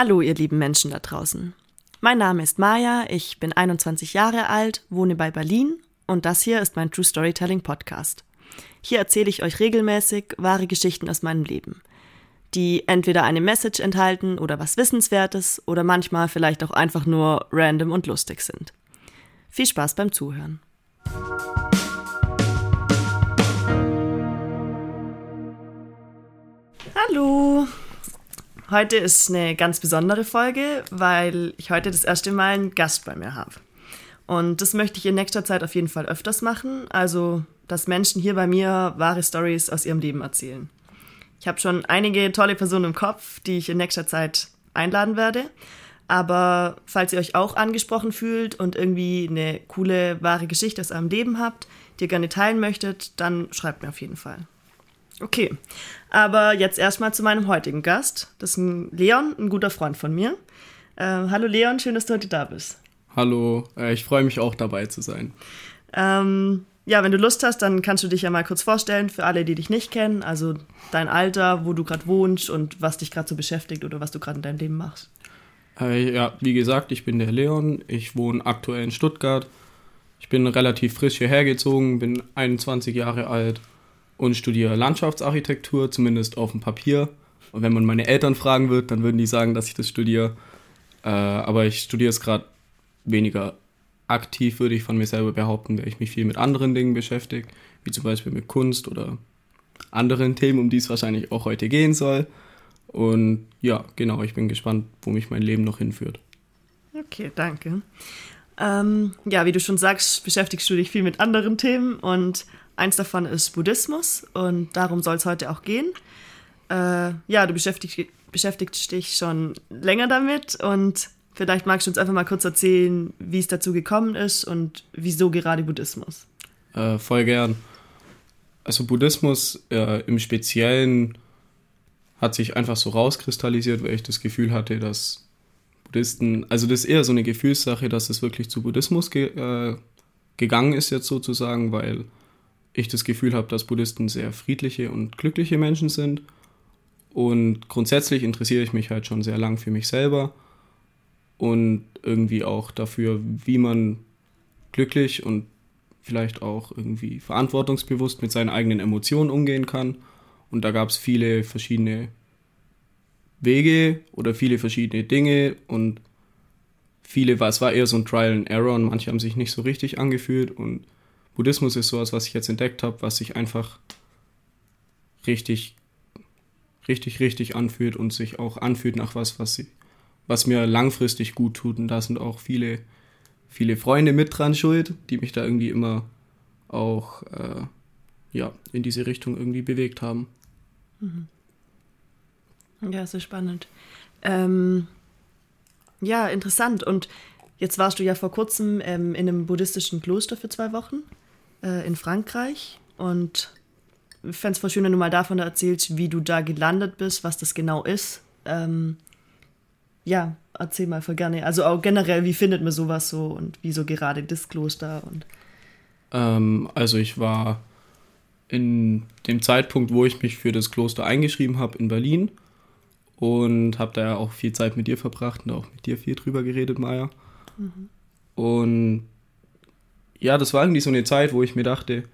Hallo, ihr lieben Menschen da draußen. Mein Name ist Maja, ich bin 21 Jahre alt, wohne bei Berlin und das hier ist mein True Storytelling Podcast. Hier erzähle ich euch regelmäßig wahre Geschichten aus meinem Leben, die entweder eine Message enthalten oder was Wissenswertes oder manchmal vielleicht auch einfach nur random und lustig sind. Viel Spaß beim Zuhören. Hallo! Heute ist eine ganz besondere Folge, weil ich heute das erste Mal einen Gast bei mir habe. Und das möchte ich in nächster Zeit auf jeden Fall öfters machen. Also, dass Menschen hier bei mir wahre Stories aus ihrem Leben erzählen. Ich habe schon einige tolle Personen im Kopf, die ich in nächster Zeit einladen werde. Aber falls ihr euch auch angesprochen fühlt und irgendwie eine coole, wahre Geschichte aus eurem Leben habt, die ihr gerne teilen möchtet, dann schreibt mir auf jeden Fall. Okay, aber jetzt erstmal zu meinem heutigen Gast. Das ist Leon, ein guter Freund von mir. Äh, hallo Leon, schön, dass du heute da bist. Hallo, äh, ich freue mich auch dabei zu sein. Ähm, ja, wenn du Lust hast, dann kannst du dich ja mal kurz vorstellen für alle, die dich nicht kennen. Also dein Alter, wo du gerade wohnst und was dich gerade so beschäftigt oder was du gerade in deinem Leben machst. Äh, ja, wie gesagt, ich bin der Leon. Ich wohne aktuell in Stuttgart. Ich bin relativ frisch hierher gezogen, bin 21 Jahre alt und studiere Landschaftsarchitektur, zumindest auf dem Papier. Und wenn man meine Eltern fragen wird, dann würden die sagen, dass ich das studiere. Äh, aber ich studiere es gerade weniger aktiv, würde ich von mir selber behaupten, weil ich mich viel mit anderen Dingen beschäftige, wie zum Beispiel mit Kunst oder anderen Themen, um die es wahrscheinlich auch heute gehen soll. Und ja, genau, ich bin gespannt, wo mich mein Leben noch hinführt. Okay, danke. Ähm, ja, wie du schon sagst, beschäftigst du dich viel mit anderen Themen und Eins davon ist Buddhismus und darum soll es heute auch gehen. Äh, ja, du beschäftigst, beschäftigst dich schon länger damit und vielleicht magst du uns einfach mal kurz erzählen, wie es dazu gekommen ist und wieso gerade Buddhismus. Äh, voll gern. Also Buddhismus äh, im Speziellen hat sich einfach so rauskristallisiert, weil ich das Gefühl hatte, dass Buddhisten, also das ist eher so eine Gefühlssache, dass es wirklich zu Buddhismus ge äh, gegangen ist jetzt sozusagen, weil ich das Gefühl habe, dass Buddhisten sehr friedliche und glückliche Menschen sind. Und grundsätzlich interessiere ich mich halt schon sehr lang für mich selber und irgendwie auch dafür, wie man glücklich und vielleicht auch irgendwie verantwortungsbewusst mit seinen eigenen Emotionen umgehen kann. Und da gab es viele verschiedene Wege oder viele verschiedene Dinge und viele, es war eher so ein Trial and Error und manche haben sich nicht so richtig angefühlt und Buddhismus ist sowas, was ich jetzt entdeckt habe, was sich einfach richtig, richtig, richtig anfühlt und sich auch anfühlt nach was, was, sie, was mir langfristig gut tut. Und da sind auch viele, viele Freunde mit dran schuld, die mich da irgendwie immer auch äh, ja, in diese Richtung irgendwie bewegt haben. Mhm. Ja, sehr spannend. Ähm, ja, interessant. Und jetzt warst du ja vor kurzem ähm, in einem buddhistischen Kloster für zwei Wochen äh, in Frankreich und ich fände es voll schön, wenn du mal davon erzählst, wie du da gelandet bist, was das genau ist. Ähm, ja, erzähl mal voll gerne. Also auch generell, wie findet man sowas so und wieso gerade das Kloster und. Ähm, also ich war in dem Zeitpunkt, wo ich mich für das Kloster eingeschrieben habe in Berlin und habe da ja auch viel Zeit mit dir verbracht und auch mit dir viel drüber geredet, Maja. Mhm. Und ja, das war irgendwie so eine Zeit, wo ich mir dachte,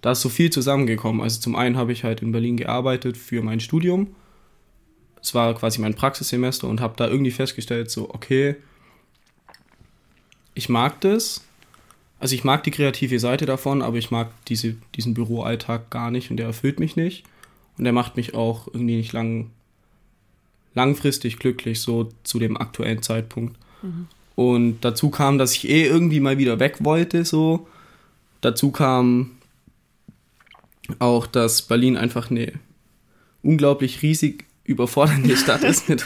da ist so viel zusammengekommen. Also zum einen habe ich halt in Berlin gearbeitet für mein Studium. Es war quasi mein Praxissemester und habe da irgendwie festgestellt, so, okay, ich mag das. Also ich mag die kreative Seite davon, aber ich mag diese, diesen Büroalltag gar nicht und der erfüllt mich nicht. Und der macht mich auch irgendwie nicht lang, langfristig glücklich, so zu dem aktuellen Zeitpunkt. Mhm. Und dazu kam, dass ich eh irgendwie mal wieder weg wollte, so. Dazu kam auch, dass Berlin einfach eine unglaublich riesig überfordernde Stadt ist mit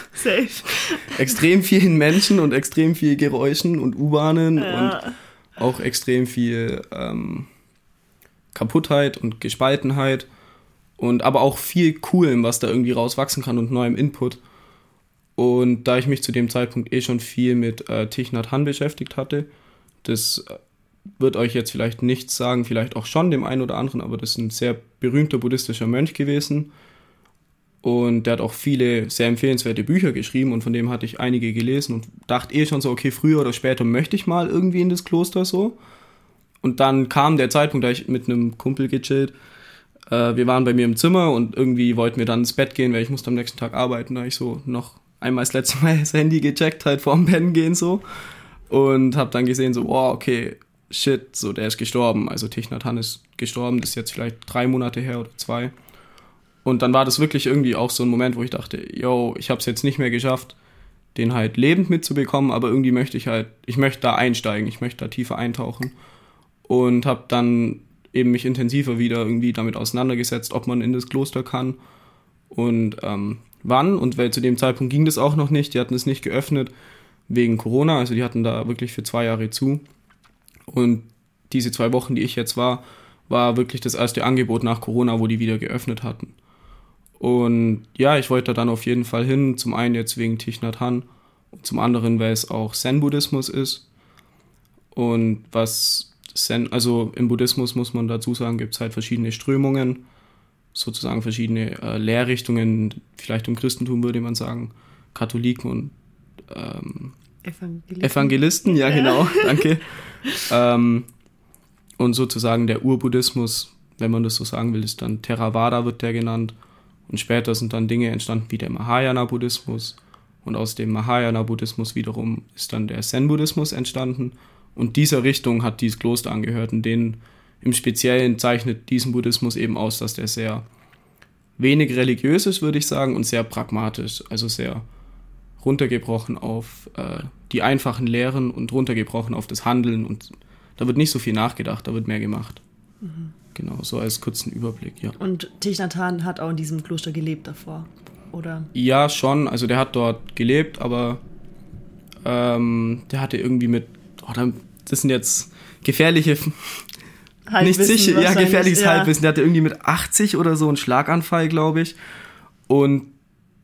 extrem vielen Menschen und extrem viel Geräuschen und U-Bahnen ja. und auch extrem viel ähm, Kaputtheit und Gespaltenheit und aber auch viel Coolem, was da irgendwie rauswachsen kann und neuem Input. Und da ich mich zu dem Zeitpunkt eh schon viel mit äh, Thich Nhat Hanh beschäftigt hatte, das äh, wird euch jetzt vielleicht nichts sagen, vielleicht auch schon dem einen oder anderen, aber das ist ein sehr berühmter buddhistischer Mönch gewesen. Und der hat auch viele sehr empfehlenswerte Bücher geschrieben und von dem hatte ich einige gelesen und dachte eh schon so, okay, früher oder später möchte ich mal irgendwie in das Kloster so. Und dann kam der Zeitpunkt, da ich mit einem Kumpel gechillt. Äh, wir waren bei mir im Zimmer und irgendwie wollten wir dann ins Bett gehen, weil ich musste am nächsten Tag arbeiten, da ich so noch einmal das letzte Mal das Handy gecheckt halt vorm Pennen gehen so. Und habe dann gesehen so, wow, okay, shit, so der ist gestorben. Also Thich Han ist gestorben, das ist jetzt vielleicht drei Monate her oder zwei. Und dann war das wirklich irgendwie auch so ein Moment, wo ich dachte, yo, ich habe es jetzt nicht mehr geschafft, den halt lebend mitzubekommen, aber irgendwie möchte ich halt, ich möchte da einsteigen, ich möchte da tiefer eintauchen. Und habe dann eben mich intensiver wieder irgendwie damit auseinandergesetzt, ob man in das Kloster kann und ähm, wann. Und weil zu dem Zeitpunkt ging das auch noch nicht, die hatten es nicht geöffnet wegen Corona, also die hatten da wirklich für zwei Jahre zu. Und diese zwei Wochen, die ich jetzt war, war wirklich das erste Angebot nach Corona, wo die wieder geöffnet hatten. Und ja, ich wollte da dann auf jeden Fall hin. Zum einen jetzt wegen Thich Nhat Hanh und zum anderen, weil es auch Zen-Buddhismus ist. Und was Zen, also im Buddhismus muss man dazu sagen, gibt es halt verschiedene Strömungen, sozusagen verschiedene äh, Lehrrichtungen. Vielleicht im Christentum würde man sagen, Katholiken und ähm, Evangelisten. Evangelisten, ja, ja. genau, danke. ähm, und sozusagen der Urbuddhismus, wenn man das so sagen will, ist dann Theravada wird der genannt. Und später sind dann Dinge entstanden wie der Mahayana-Buddhismus. Und aus dem Mahayana-Buddhismus wiederum ist dann der Zen-Buddhismus entstanden. Und dieser Richtung hat dieses Kloster angehört. Und den im Speziellen zeichnet diesen Buddhismus eben aus, dass der sehr wenig religiös ist, würde ich sagen, und sehr pragmatisch. Also sehr runtergebrochen auf äh, die einfachen Lehren und runtergebrochen auf das Handeln und da wird nicht so viel nachgedacht, da wird mehr gemacht. Mhm. Genau, so als kurzen Überblick, ja. Und Thich Nhat Hanh hat auch in diesem Kloster gelebt davor, oder? Ja, schon, also der hat dort gelebt, aber ähm, der hatte irgendwie mit, oh, das sind jetzt gefährliche Halbwissen nicht sicher, ja, gefährliches ja. Halbwissen. Der hatte irgendwie mit 80 oder so einen Schlaganfall, glaube ich. Und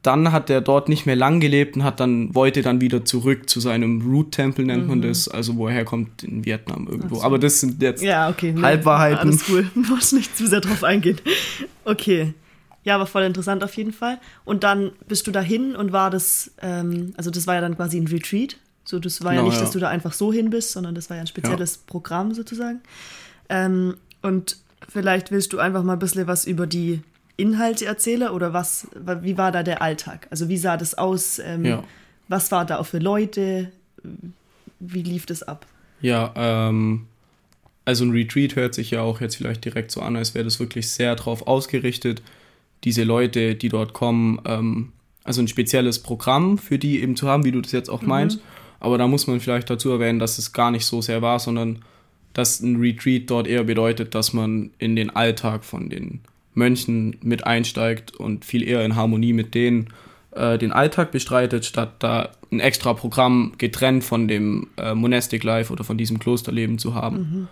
dann hat er dort nicht mehr lang gelebt und hat dann, wollte dann wieder zurück zu seinem Root-Tempel, nennt mhm. man das, also wo er herkommt, in Vietnam irgendwo. So. Aber das sind jetzt ja, okay, nee, Halbwahrheiten. Alles cool, muss nicht zu sehr drauf eingehen. Okay. Ja, aber voll interessant auf jeden Fall. Und dann bist du dahin und war das, ähm, also das war ja dann quasi ein Retreat. So, das war genau, ja nicht, ja. dass du da einfach so hin bist, sondern das war ja ein spezielles ja. Programm sozusagen. Ähm, und vielleicht willst du einfach mal ein bisschen was über die Inhalte erzähle oder was, wie war da der Alltag? Also wie sah das aus? Ähm, ja. Was war da auch für Leute? Wie lief das ab? Ja, ähm, also ein Retreat hört sich ja auch jetzt vielleicht direkt so an, als wäre das wirklich sehr darauf ausgerichtet, diese Leute, die dort kommen, ähm, also ein spezielles Programm für die eben zu haben, wie du das jetzt auch mhm. meinst. Aber da muss man vielleicht dazu erwähnen, dass es gar nicht so sehr war, sondern dass ein Retreat dort eher bedeutet, dass man in den Alltag von den Mönchen mit einsteigt und viel eher in Harmonie mit denen äh, den Alltag bestreitet, statt da ein extra Programm getrennt von dem äh, Monastic Life oder von diesem Klosterleben zu haben. Mhm.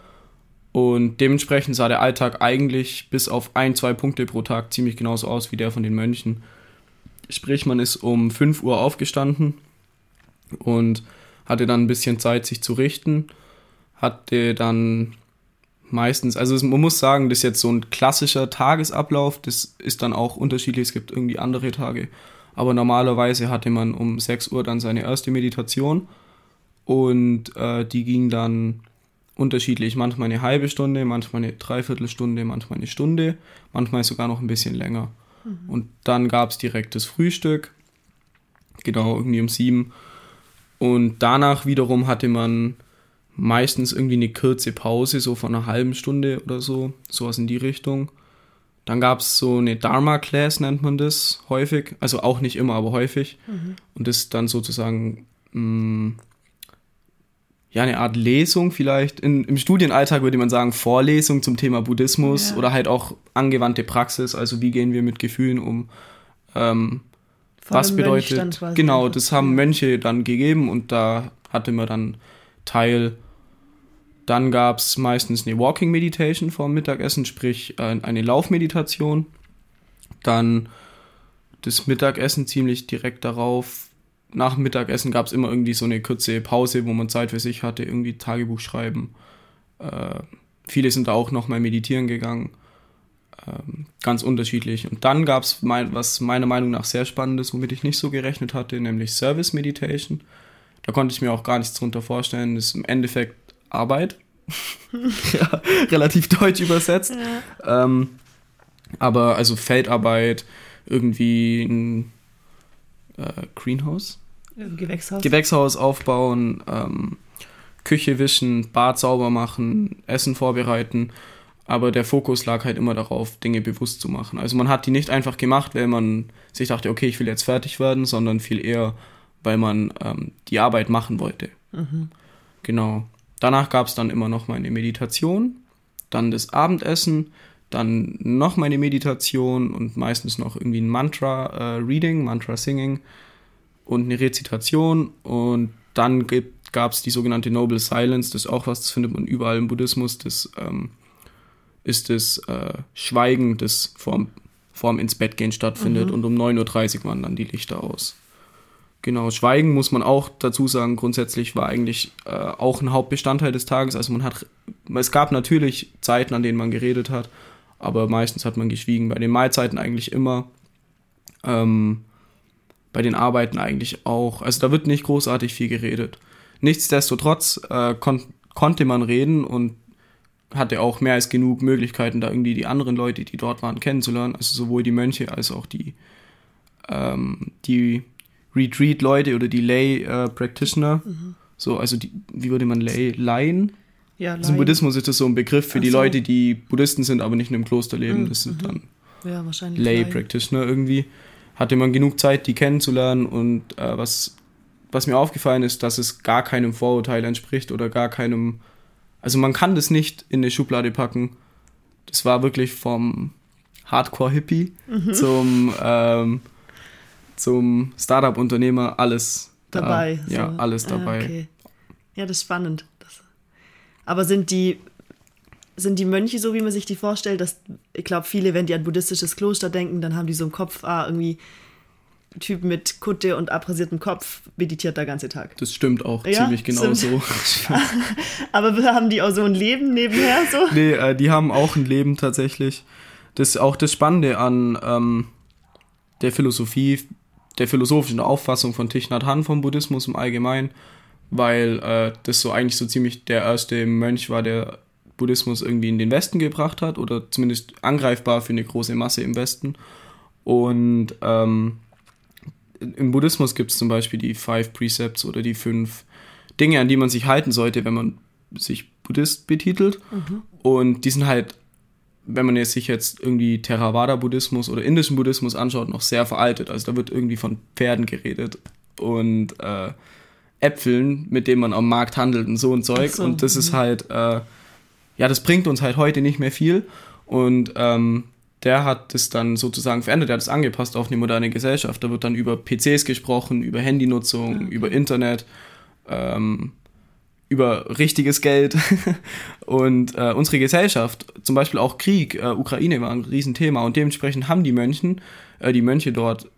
Und dementsprechend sah der Alltag eigentlich bis auf ein, zwei Punkte pro Tag ziemlich genauso aus wie der von den Mönchen. Sprich, man ist um 5 Uhr aufgestanden und hatte dann ein bisschen Zeit, sich zu richten, hatte dann meistens. Also man muss sagen, das ist jetzt so ein klassischer Tagesablauf. Das ist dann auch unterschiedlich. Es gibt irgendwie andere Tage. Aber normalerweise hatte man um 6 Uhr dann seine erste Meditation. Und äh, die ging dann unterschiedlich. Manchmal eine halbe Stunde, manchmal eine Dreiviertelstunde, manchmal eine Stunde, manchmal sogar noch ein bisschen länger. Mhm. Und dann gab es direkt das Frühstück. Genau, irgendwie um sieben. Und danach wiederum hatte man meistens irgendwie eine kurze Pause, so von einer halben Stunde oder so, sowas in die Richtung. Dann gab es so eine Dharma-Class, nennt man das häufig. Also auch nicht immer, aber häufig. Mhm. Und das ist dann sozusagen mh, mm, ja eine Art Lesung vielleicht. In, Im Studienalltag würde man sagen Vorlesung zum Thema Buddhismus ja. oder halt auch angewandte Praxis. Also wie gehen wir mit Gefühlen um? Ähm, was bedeutet. Genau, das haben Mönche dann gegeben und da hatte man dann Teil dann gab es meistens eine Walking Meditation vor dem Mittagessen, sprich äh, eine Laufmeditation. Dann das Mittagessen ziemlich direkt darauf. Nach dem Mittagessen gab es immer irgendwie so eine kurze Pause, wo man Zeit für sich hatte, irgendwie Tagebuch schreiben. Äh, viele sind da auch nochmal meditieren gegangen. ähm, ganz unterschiedlich. Und dann gab es, mein, was meiner Meinung nach sehr spannendes, womit ich nicht so gerechnet hatte, nämlich Service Meditation. Da konnte ich mir auch gar nichts drunter vorstellen. Das ist im Endeffekt Arbeit. ja, relativ deutsch übersetzt. Ja. Ähm, aber also Feldarbeit, irgendwie ein äh, Greenhouse. Gewächshaus. Gewächshaus aufbauen, ähm, Küche wischen, Bad sauber machen, Essen vorbereiten. Aber der Fokus lag halt immer darauf, Dinge bewusst zu machen. Also man hat die nicht einfach gemacht, weil man sich dachte, okay, ich will jetzt fertig werden, sondern viel eher, weil man ähm, die Arbeit machen wollte. Mhm. Genau. Danach gab es dann immer noch meine Meditation, dann das Abendessen, dann noch meine Meditation und meistens noch irgendwie ein Mantra-Reading, äh, Mantra-Singing und eine Rezitation. Und dann gab es die sogenannte Noble Silence, das ist auch was, das findet man überall im Buddhismus, das ähm, ist das äh, Schweigen, das vorm, vorm ins Bett gehen stattfindet mhm. und um 9.30 Uhr waren dann die Lichter aus. Genau, Schweigen muss man auch dazu sagen, grundsätzlich war eigentlich äh, auch ein Hauptbestandteil des Tages. Also man hat, es gab natürlich Zeiten, an denen man geredet hat, aber meistens hat man geschwiegen. Bei den Mahlzeiten eigentlich immer. Ähm, bei den Arbeiten eigentlich auch. Also da wird nicht großartig viel geredet. Nichtsdestotrotz äh, kon konnte man reden und hatte auch mehr als genug Möglichkeiten, da irgendwie die anderen Leute, die dort waren, kennenzulernen. Also sowohl die Mönche als auch die, ähm, die Retreat-Leute oder die Lay-Practitioner. Äh, mhm. So, also die, wie würde man Lay, Laien? Ja, also im Buddhismus ist das so ein Begriff für Ach die so. Leute, die Buddhisten sind, aber nicht in einem Kloster leben. Mhm. Das sind mhm. dann ja, Lay-Practitioner irgendwie. Hatte man genug Zeit, die kennenzulernen und äh, was, was mir aufgefallen ist, dass es gar keinem Vorurteil entspricht oder gar keinem. Also man kann das nicht in eine Schublade packen. Das war wirklich vom Hardcore-Hippie mhm. zum ähm, zum Startup-Unternehmer alles dabei. Da, ja, alles dabei. Ah, okay. Ja, das ist spannend. Das, aber sind die, sind die Mönche so, wie man sich die vorstellt? Dass, ich glaube, viele, wenn die an buddhistisches Kloster denken, dann haben die so im Kopf, ah, irgendwie Typ mit Kutte und abrasiertem Kopf meditiert der ganze Tag. Das stimmt auch ja, ziemlich genau so. Aber haben die auch so ein Leben nebenher so? Nee, äh, die haben auch ein Leben tatsächlich. Das ist auch das Spannende an ähm, der Philosophie der philosophischen Auffassung von Thich Nhat Hanh vom Buddhismus im Allgemeinen, weil äh, das so eigentlich so ziemlich der erste Mönch war, der Buddhismus irgendwie in den Westen gebracht hat oder zumindest angreifbar für eine große Masse im Westen. Und ähm, im Buddhismus gibt es zum Beispiel die Five Precepts oder die fünf Dinge, an die man sich halten sollte, wenn man sich Buddhist betitelt. Mhm. Und die sind halt wenn man jetzt sich jetzt irgendwie Theravada-Buddhismus oder indischen Buddhismus anschaut, noch sehr veraltet. Also da wird irgendwie von Pferden geredet und äh, Äpfeln, mit denen man am Markt handelt und so ein Zeug. So. Und das ist mhm. halt, äh, ja, das bringt uns halt heute nicht mehr viel. Und ähm, der hat das dann sozusagen verändert, der hat es angepasst auf eine moderne Gesellschaft. Da wird dann über PCs gesprochen, über Handynutzung, okay. über Internet. Ähm, über richtiges Geld. Und äh, unsere Gesellschaft, zum Beispiel auch Krieg, äh, Ukraine war ein Riesenthema und dementsprechend haben die Mönchen, äh, die Mönche dort,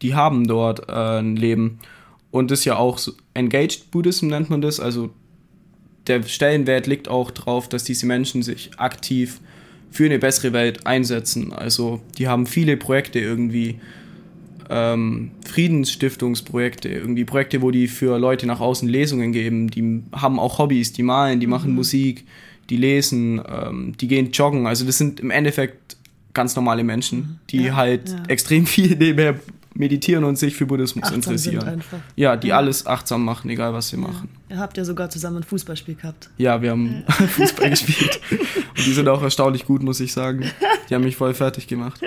die haben dort äh, ein Leben. Und das ist ja auch so, Engaged Buddhism nennt man das, also der Stellenwert liegt auch darauf, dass diese Menschen sich aktiv für eine bessere Welt einsetzen. Also die haben viele Projekte irgendwie ähm, Friedensstiftungsprojekte, irgendwie Projekte, wo die für Leute nach außen Lesungen geben, die haben auch Hobbys, die malen, die machen mhm. Musik, die lesen, ähm, die gehen joggen. Also das sind im Endeffekt ganz normale Menschen, mhm. die ja, halt ja. extrem viel nebenher meditieren und sich für Buddhismus achtsam interessieren. Ja, die ja. alles achtsam machen, egal was sie machen. Ihr habt ja sogar zusammen ein Fußballspiel gehabt. Ja, wir haben Fußball gespielt. Und die sind auch erstaunlich gut, muss ich sagen. Die haben mich voll fertig gemacht.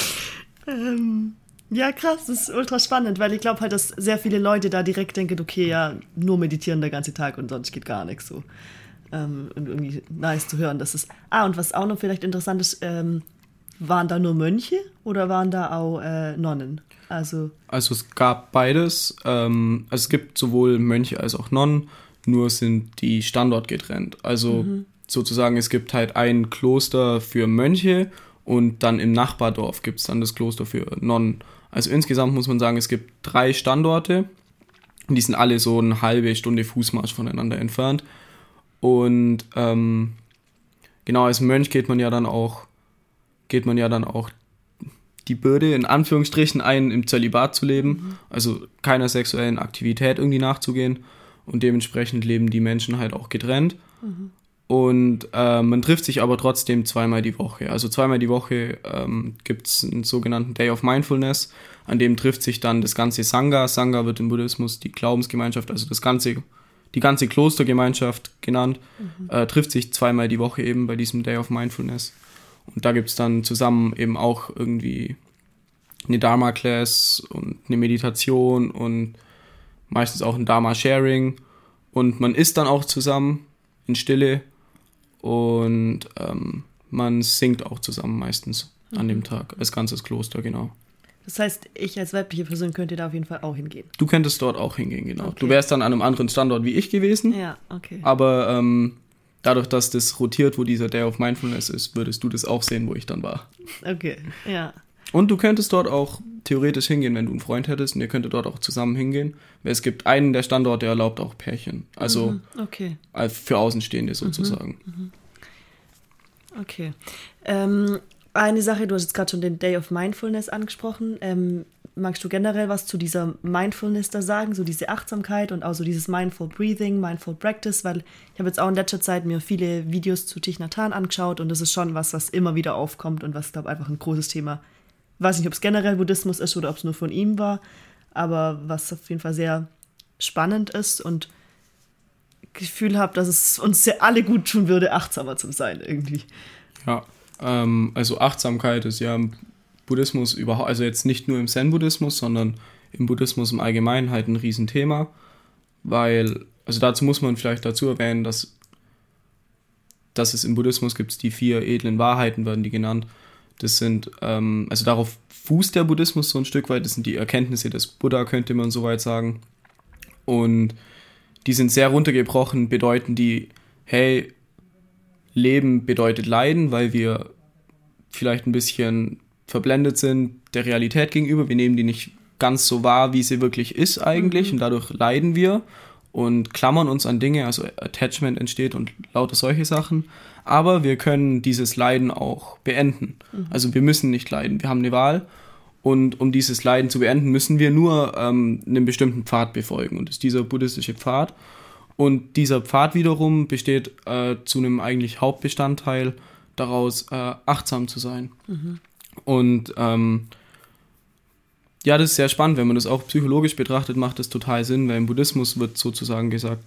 ähm, ja, krass, das ist ultra spannend, weil ich glaube halt, dass sehr viele Leute da direkt denken, okay, ja, nur meditieren der ganze Tag und sonst geht gar nichts so. Ähm, und irgendwie nice zu hören, dass es. Ah, und was auch noch vielleicht interessant ist, ähm, waren da nur Mönche oder waren da auch äh, Nonnen? Also, also es gab beides. Ähm, also es gibt sowohl Mönche als auch Nonnen, nur sind die Standort getrennt. Also mhm. sozusagen, es gibt halt ein Kloster für Mönche und dann im Nachbardorf gibt es dann das Kloster für Nonnen. Also insgesamt muss man sagen, es gibt drei Standorte. Die sind alle so eine halbe Stunde Fußmarsch voneinander entfernt. Und ähm, genau, als Mönch geht man ja dann auch geht man ja dann auch die Bürde in Anführungsstrichen ein, im Zölibat zu leben, also keiner sexuellen Aktivität irgendwie nachzugehen und dementsprechend leben die Menschen halt auch getrennt. Mhm. Und äh, man trifft sich aber trotzdem zweimal die Woche. Also zweimal die Woche ähm, gibt es einen sogenannten Day of Mindfulness, an dem trifft sich dann das ganze Sangha. Sangha wird im Buddhismus die Glaubensgemeinschaft, also das ganze, die ganze Klostergemeinschaft genannt, mhm. äh, trifft sich zweimal die Woche eben bei diesem Day of Mindfulness. Und da gibt es dann zusammen eben auch irgendwie eine Dharma-Class und eine Meditation und meistens auch ein Dharma-Sharing. Und man isst dann auch zusammen in Stille und ähm, man singt auch zusammen meistens mhm. an dem mhm. Tag, als ganzes Kloster, genau. Das heißt, ich als weibliche Person könnte da auf jeden Fall auch hingehen. Du könntest dort auch hingehen, genau. Okay. Du wärst dann an einem anderen Standort wie ich gewesen. Ja, okay. Aber ähm, dadurch, dass das rotiert, wo dieser Day of Mindfulness ist, würdest du das auch sehen, wo ich dann war. Okay, ja. Und du könntest dort auch theoretisch hingehen, wenn du einen Freund hättest und ihr könntet dort auch zusammen hingehen. Es gibt einen der Standorte, der erlaubt auch Pärchen. Also mhm, okay. für Außenstehende sozusagen. Mhm, mhm. Okay. Ähm, eine Sache, du hast jetzt gerade schon den Day of Mindfulness angesprochen. Ähm, magst du generell was zu dieser Mindfulness da sagen, so diese Achtsamkeit und auch so dieses Mindful Breathing, Mindful Practice, weil ich habe jetzt auch in letzter Zeit mir viele Videos zu Thich Nhat Hanh angeschaut und das ist schon was, was immer wieder aufkommt und was, glaube ich, einfach ein großes Thema. Weiß nicht, ob es generell Buddhismus ist oder ob es nur von ihm war, aber was auf jeden Fall sehr spannend ist und Gefühl habe, dass es uns ja alle gut tun würde, achtsamer zu sein irgendwie. Ja, ähm, also Achtsamkeit ist ja im Buddhismus überhaupt, also jetzt nicht nur im Zen-Buddhismus, sondern im Buddhismus im Allgemeinen halt ein Riesenthema, weil, also dazu muss man vielleicht dazu erwähnen, dass, dass es im Buddhismus gibt die vier edlen Wahrheiten, werden die genannt. Das sind, ähm, also darauf fußt der Buddhismus so ein Stück weit, das sind die Erkenntnisse des Buddha, könnte man soweit sagen. Und die sind sehr runtergebrochen, bedeuten die, hey, Leben bedeutet Leiden, weil wir vielleicht ein bisschen verblendet sind der Realität gegenüber. Wir nehmen die nicht ganz so wahr, wie sie wirklich ist eigentlich mhm. und dadurch leiden wir und klammern uns an Dinge, also Attachment entsteht und lauter solche Sachen. Aber wir können dieses Leiden auch beenden. Mhm. Also wir müssen nicht leiden, wir haben eine Wahl und um dieses Leiden zu beenden, müssen wir nur ähm, einen bestimmten Pfad befolgen und das ist dieser buddhistische Pfad. Und dieser Pfad wiederum besteht äh, zu einem eigentlich Hauptbestandteil daraus, äh, achtsam zu sein. Mhm. Und ähm, ja, das ist sehr spannend, wenn man das auch psychologisch betrachtet, macht das total Sinn, weil im Buddhismus wird sozusagen gesagt,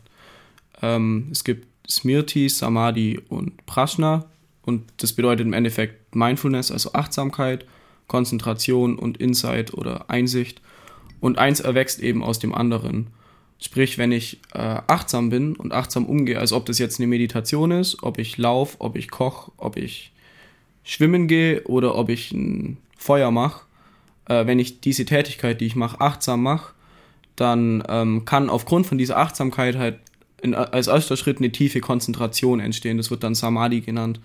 ähm, es gibt Smriti, Samadhi und Prajna. Und das bedeutet im Endeffekt Mindfulness, also Achtsamkeit, Konzentration und Insight oder Einsicht. Und eins erwächst eben aus dem anderen. Sprich, wenn ich äh, achtsam bin und achtsam umgehe, also ob das jetzt eine Meditation ist, ob ich laufe, ob ich koche, ob ich schwimmen gehe oder ob ich ein Feuer mache, äh, wenn ich diese Tätigkeit, die ich mache, achtsam mache, dann ähm, kann aufgrund von dieser Achtsamkeit halt in, als erster Schritt eine tiefe Konzentration entstehen. Das wird dann Samadhi genannt.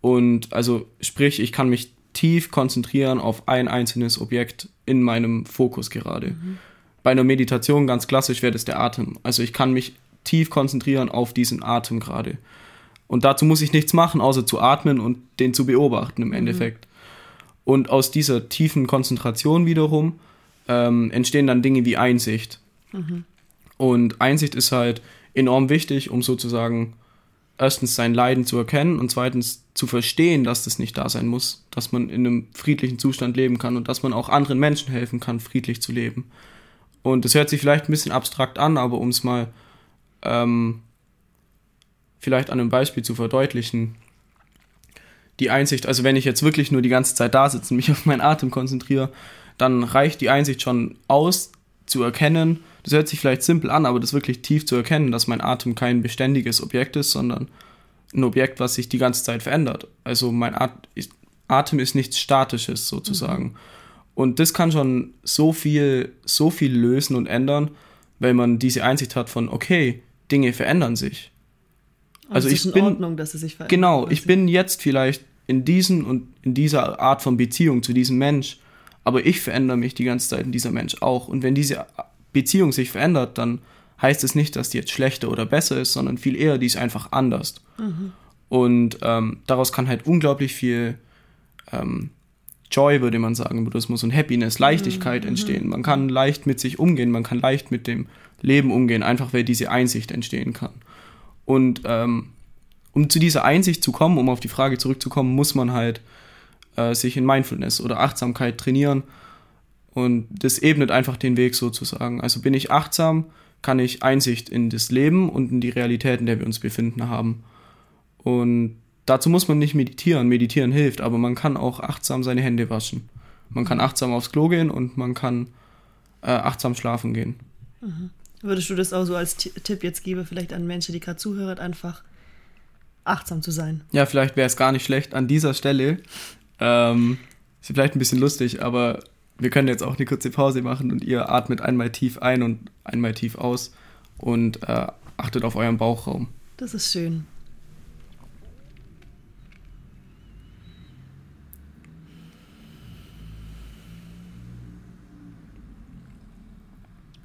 Und also sprich, ich kann mich tief konzentrieren auf ein einzelnes Objekt in meinem Fokus gerade. Mhm bei einer Meditation ganz klassisch wäre das der Atem. Also ich kann mich tief konzentrieren auf diesen Atem gerade. Und dazu muss ich nichts machen, außer zu atmen und den zu beobachten im mhm. Endeffekt. Mhm. Und aus dieser tiefen Konzentration wiederum ähm, entstehen dann Dinge wie Einsicht. Mhm. Und Einsicht ist halt enorm wichtig, um sozusagen erstens sein Leiden zu erkennen und zweitens zu verstehen, dass das nicht da sein muss, dass man in einem friedlichen Zustand leben kann und dass man auch anderen Menschen helfen kann, friedlich zu leben. Und das hört sich vielleicht ein bisschen abstrakt an, aber um es mal ähm, vielleicht an einem Beispiel zu verdeutlichen, die Einsicht, also wenn ich jetzt wirklich nur die ganze Zeit da sitze und mich auf meinen Atem konzentriere, dann reicht die Einsicht schon aus, zu erkennen, das hört sich vielleicht simpel an, aber das wirklich tief zu erkennen, dass mein Atem kein beständiges Objekt ist, sondern ein Objekt, was sich die ganze Zeit verändert. Also mein Atem ist nichts Statisches sozusagen. Mhm. Und das kann schon so viel, so viel lösen und ändern, weil man diese Einsicht hat von, okay, Dinge verändern sich. Also, also ich bin, Ordnung, dass sie sich verändern. Genau, ich bin jetzt vielleicht in diesen und in dieser Art von Beziehung zu diesem Mensch, aber ich verändere mich die ganze Zeit in dieser Mensch auch. Und wenn diese Beziehung sich verändert, dann heißt es nicht, dass die jetzt schlechter oder besser ist, sondern viel eher, die ist einfach anders. Mhm. Und ähm, daraus kann halt unglaublich viel ähm, Joy, würde man sagen, im Buddhismus und Happiness, Leichtigkeit Mhm. entstehen. Man kann leicht mit sich umgehen, man kann leicht mit dem Leben umgehen, einfach weil diese Einsicht entstehen kann. Und ähm, um zu dieser Einsicht zu kommen, um auf die Frage zurückzukommen, muss man halt äh, sich in Mindfulness oder Achtsamkeit trainieren. Und das ebnet einfach den Weg sozusagen. Also bin ich achtsam, kann ich Einsicht in das Leben und in die Realität, in der wir uns befinden, haben. Und dazu muss man nicht meditieren. Meditieren hilft, aber man kann auch achtsam seine Hände waschen. Man kann achtsam aufs Klo gehen und man kann äh, achtsam schlafen gehen. Würdest du das auch so als Ti- Tipp jetzt geben, vielleicht an Menschen, die gerade zuhören, einfach achtsam zu sein? Ja, vielleicht wäre es gar nicht schlecht an dieser Stelle. Ähm, ist vielleicht ein bisschen lustig, aber wir können jetzt auch eine kurze Pause machen und ihr atmet einmal tief ein und einmal tief aus und äh, achtet auf euren Bauchraum. Das ist schön.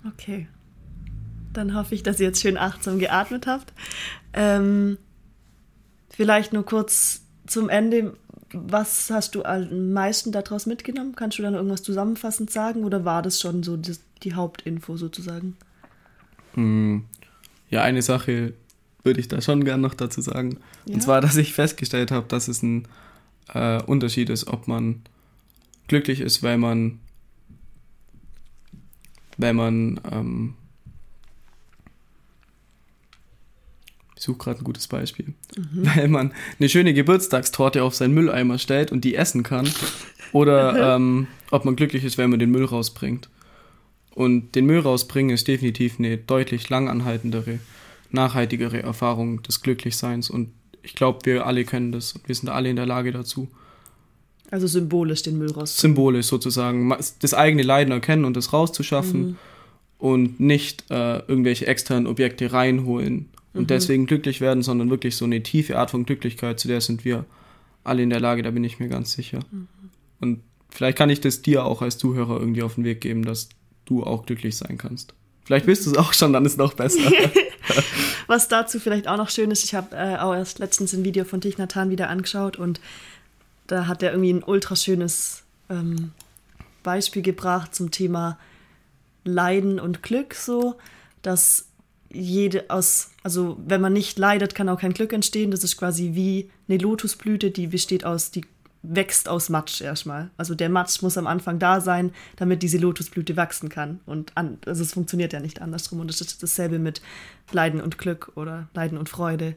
Okay. Dann hoffe ich, dass ihr jetzt schön achtsam geatmet habt. Ähm, vielleicht nur kurz zum Ende. Was hast du am meisten daraus mitgenommen? Kannst du dann irgendwas zusammenfassend sagen oder war das schon so das, die Hauptinfo sozusagen? Hm, Ja, eine Sache würde ich da schon gern noch dazu sagen. Ja. Und zwar, dass ich festgestellt habe, dass es ein äh, Unterschied ist, ob man glücklich ist, weil man, weil man, ähm, ich suche gerade ein gutes Beispiel, weil man eine schöne Geburtstagstorte auf seinen Mülleimer stellt und die essen kann, oder ähm, ob man glücklich ist, wenn man den Müll rausbringt. Und den Müll rausbringen ist definitiv eine deutlich langanhaltendere, nachhaltigere Erfahrung des Glücklichseins. Und ich glaube, wir alle können das und wir sind alle in der Lage dazu. Also symbolisch den Müll raus. Symbolisch sozusagen, das eigene Leiden erkennen und das rauszuschaffen und nicht äh, irgendwelche externen Objekte reinholen und deswegen glücklich werden, sondern wirklich so eine tiefe Art von Glücklichkeit, zu der sind wir alle in der Lage, da bin ich mir ganz sicher. Und vielleicht kann ich das dir auch als Zuhörer irgendwie auf den Weg geben, dass du auch glücklich sein kannst. Vielleicht bist du es auch schon, dann ist es noch besser. Was dazu vielleicht auch noch schön ist, ich habe äh, auch erst letztens ein Video von Thich Nhat Hanh wieder angeschaut und da hat er irgendwie ein ultra schönes ähm, Beispiel gebracht zum Thema Leiden und Glück, so dass jede aus, also wenn man nicht leidet, kann auch kein Glück entstehen. Das ist quasi wie eine Lotusblüte, die besteht aus, die wächst aus Matsch erstmal. Also der Matsch muss am Anfang da sein, damit diese Lotusblüte wachsen kann. Und an, also es funktioniert ja nicht andersrum. Und das ist dasselbe mit Leiden und Glück oder Leiden und Freude.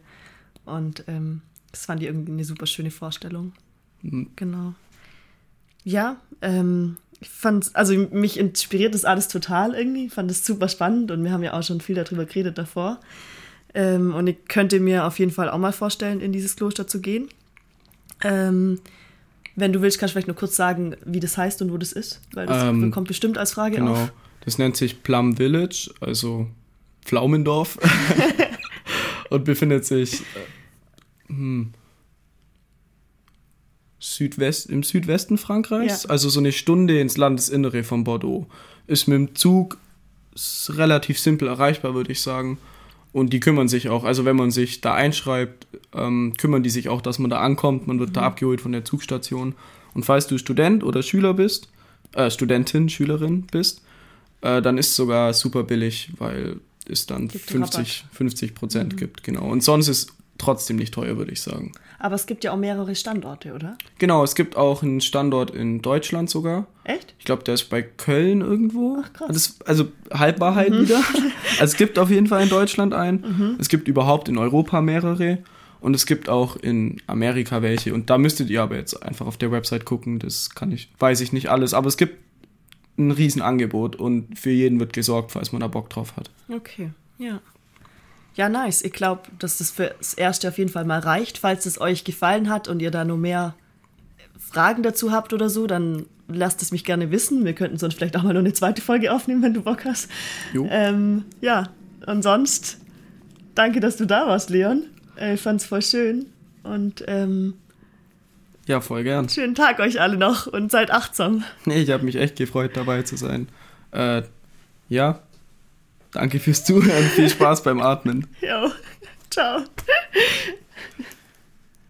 Und ähm, das fand ich irgendwie eine super schöne Vorstellung. Mhm. Genau. Ja, ähm, ich fand, also mich inspiriert das alles total irgendwie. Ich fand es super spannend und wir haben ja auch schon viel darüber geredet davor. Ähm, und ich könnte mir auf jeden Fall auch mal vorstellen, in dieses Kloster zu gehen. Ähm, wenn du willst, kannst du vielleicht nur kurz sagen, wie das heißt und wo das ist, weil das Ähm, kommt bestimmt als Frage Genau. auf. Das nennt sich Plum Village, also Pflaumendorf. und befindet sich äh, hm, Südwest, im Südwesten Frankreichs, Ja. also so eine Stunde ins Landesinnere von Bordeaux. Ist mit dem Zug relativ simpel erreichbar, würde ich sagen. Und die kümmern sich auch, also wenn man sich da einschreibt, ähm, kümmern die sich auch, dass man da ankommt. Man wird da abgeholt von der Zugstation. Und falls du Student oder Schüler bist, äh, Studentin, Schülerin bist, äh, dann ist es sogar super billig, weil es dann Gibt 50, 50 Prozent gibt, genau. Und sonst ist trotzdem nicht teuer, würde ich sagen. Aber es gibt ja auch mehrere Standorte, oder? Genau, es gibt auch einen Standort in Deutschland sogar. Echt? Ich glaube, der ist bei Köln irgendwo. Ach, krass. Das, also Halbwahrheit wieder. Also es gibt auf jeden Fall in Deutschland einen. Es gibt überhaupt in Europa mehrere. Und es gibt auch in Amerika welche. Und da müsstet ihr aber jetzt einfach auf der Website gucken. Das kann ich, weiß ich nicht alles. Aber es gibt ein Riesenangebot und für jeden wird gesorgt, falls man da Bock drauf hat. Okay, ja. Ja, nice. Ich glaube, dass das für das erste auf jeden Fall mal reicht. Falls es euch gefallen hat und ihr da noch mehr Fragen dazu habt oder so, dann lasst es mich gerne wissen. Wir könnten sonst vielleicht auch mal noch eine zweite Folge aufnehmen, wenn du Bock hast. Jo. Ähm, ja, und sonst danke, dass du da warst, Leon. Äh, Ich fand's voll schön. Und ähm, Ja, voll gern. schönen Tag euch alle noch und seid achtsam. Nee, ich habe mich echt gefreut, dabei zu sein. Äh, ja, danke fürs Zuhören. Viel Spaß beim Atmen. Jo, ciao.